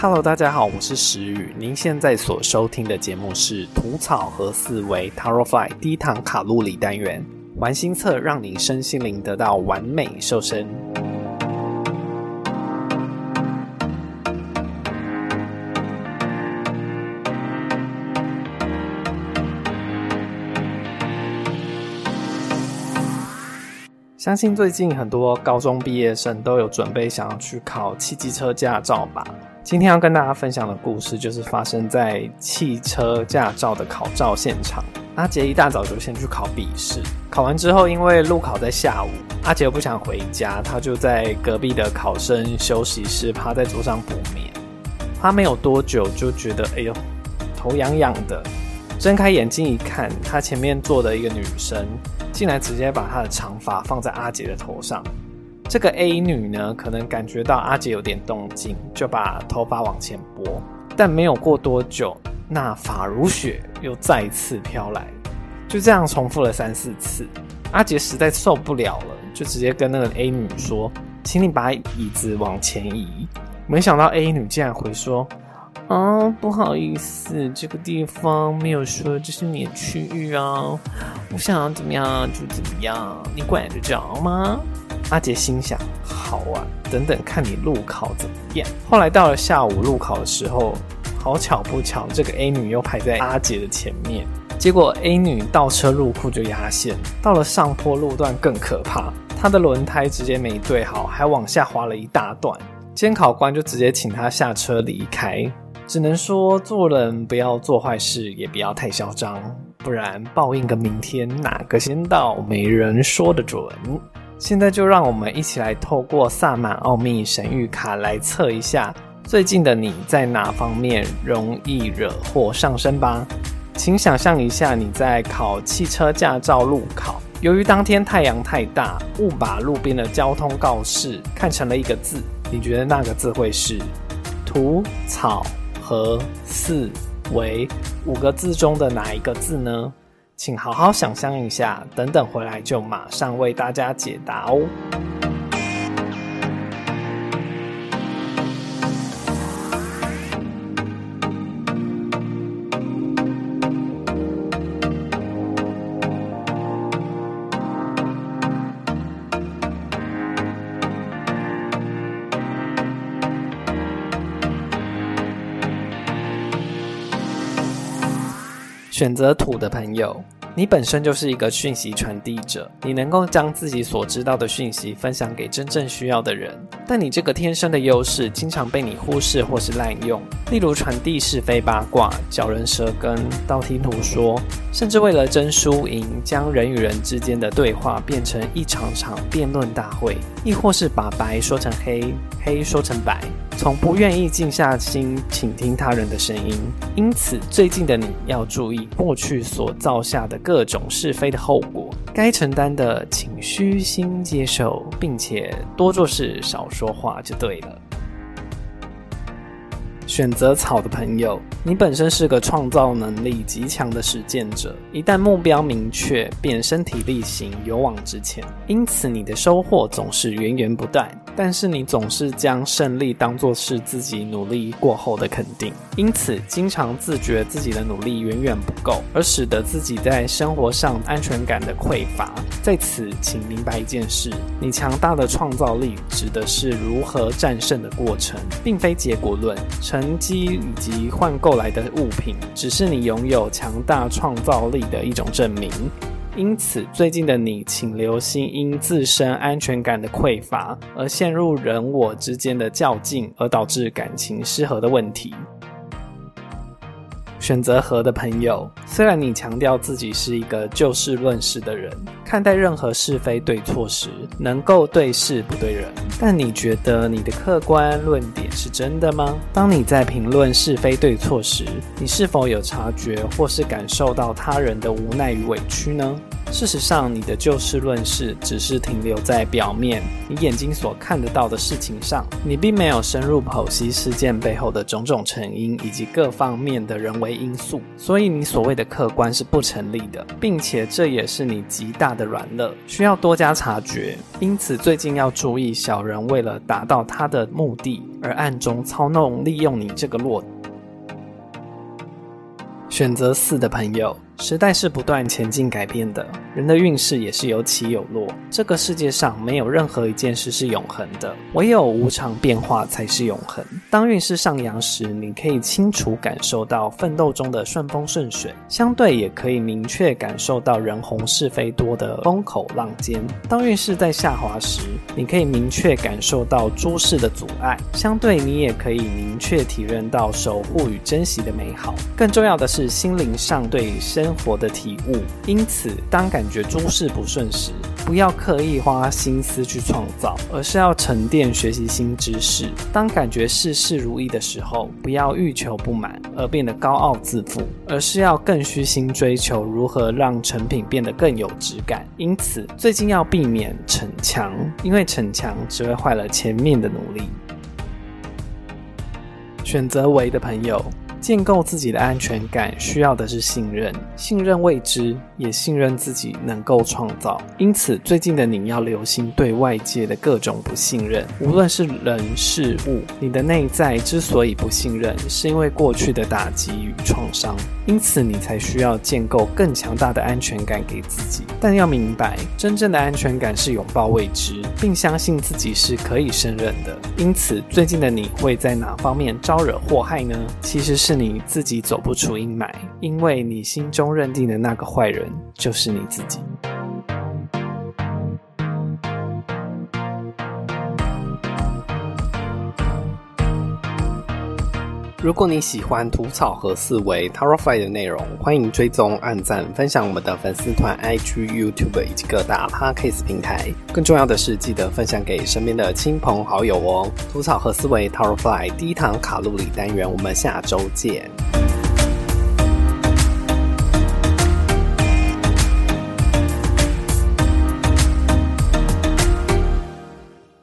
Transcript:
Hello，大家好，我是石宇。您现在所收听的节目是《吐草和思维 Taro Fly 低糖卡路里单元》，玩心测让你身心灵得到完美瘦身。相信最近很多高中毕业生都有准备想要去考汽机车驾照吧。今天要跟大家分享的故事，就是发生在汽车驾照的考照现场。阿杰一大早就先去考笔试，考完之后，因为路考在下午，阿杰又不想回家，他就在隔壁的考生休息室趴在桌上补眠。他没有多久就觉得，哎呦，头痒痒的。睁开眼睛一看，他前面坐的一个女生。竟然直接把她的长发放在阿杰的头上。这个 A 女呢，可能感觉到阿杰有点动静，就把头发往前拨。但没有过多久，那发如雪又再次飘来，就这样重复了三四次。阿杰实在受不了了，就直接跟那个 A 女说：“请你把椅子往前移。”没想到 A 女竟然回说。啊，不好意思，这个地方没有说这是你的区域啊。我想要怎么样就怎么样，你管得着吗？阿杰心想：好啊，等等看你路考怎么样。后来到了下午路考的时候，好巧不巧，这个 A 女又排在阿杰的前面。结果 A 女倒车入库就压线，到了上坡路段更可怕，她的轮胎直接没对好，还往下滑了一大段。监考官就直接请她下车离开。只能说做人不要做坏事，也不要太嚣张，不然报应跟明天哪个先到，没人说得准。现在就让我们一起来透过萨满奥秘神谕卡来测一下，最近的你在哪方面容易惹祸上身吧。请想象一下你在考汽车驾照路考，由于当天太阳太大，误把路边的交通告示看成了一个字，你觉得那个字会是土草？和四为五个字中的哪一个字呢？请好好想象一下，等等回来就马上为大家解答哦。选择土的朋友。你本身就是一个讯息传递者，你能够将自己所知道的讯息分享给真正需要的人。但你这个天生的优势，经常被你忽视或是滥用，例如传递是非八卦、嚼人舌根、道听途说，甚至为了争输赢，将人与人之间的对话变成一场场辩论大会，亦或是把白说成黑，黑说成白，从不愿意静下心倾听他人的声音。因此，最近的你要注意过去所造下的。各种是非的后果，该承担的，请虚心接受，并且多做事，少说话，就对了。选择草的朋友，你本身是个创造能力极强的实践者，一旦目标明确，便身体力行，勇往直前，因此你的收获总是源源不断。但是你总是将胜利当作是自己努力过后的肯定，因此经常自觉自己的努力远远不够，而使得自己在生活上安全感的匮乏。在此，请明白一件事：你强大的创造力指的是如何战胜的过程，并非结果论。成绩以及换购来的物品，只是你拥有强大创造力的一种证明。因此，最近的你，请留心因自身安全感的匮乏而陷入人我之间的较劲，而导致感情失和的问题。选择和的朋友，虽然你强调自己是一个就事论事的人，看待任何是非对错时能够对事不对人，但你觉得你的客观论点是真的吗？当你在评论是非对错时，你是否有察觉或是感受到他人的无奈与委屈呢？事实上，你的就事论事只是停留在表面，你眼睛所看得到的事情上，你并没有深入剖析事件背后的种种成因以及各方面的人为因素，所以你所谓的客观是不成立的，并且这也是你极大的软肋，需要多加察觉。因此，最近要注意小人为了达到他的目的而暗中操弄、利用你这个弱。选择四的朋友。时代是不断前进改变的，人的运势也是有起有落。这个世界上没有任何一件事是永恒的，唯有无常变化才是永恒。当运势上扬时，你可以清楚感受到奋斗中的顺风顺水，相对也可以明确感受到人红是非多的风口浪尖。当运势在下滑时，你可以明确感受到诸事的阻碍，相对你也可以明确体认到守护与珍惜的美好。更重要的是，心灵上对生生活的体悟，因此，当感觉诸事不顺时，不要刻意花心思去创造，而是要沉淀学习新知识；当感觉事事如意的时候，不要欲求不满而变得高傲自负，而是要更虚心追求如何让成品变得更有质感。因此，最近要避免逞强，因为逞强只会坏了前面的努力。选择为的朋友。建构自己的安全感，需要的是信任，信任未知，也信任自己能够创造。因此，最近的你要留心对外界的各种不信任，无论是人事物。你的内在之所以不信任，是因为过去的打击与创伤，因此你才需要建构更强大的安全感给自己。但要明白，真正的安全感是拥抱未知，并相信自己是可以胜任的。因此，最近的你会在哪方面招惹祸害呢？其实是。是你自己走不出阴霾，因为你心中认定的那个坏人就是你自己。如果你喜欢吐草和思维 t a r o f y 的内容，欢迎追踪、按赞、分享我们的粉丝团、IG、YouTube 以及各大 Podcast 平台。更重要的是，记得分享给身边的亲朋好友哦！吐草和思维 t a r o f y 低糖卡路里单元，我们下周见。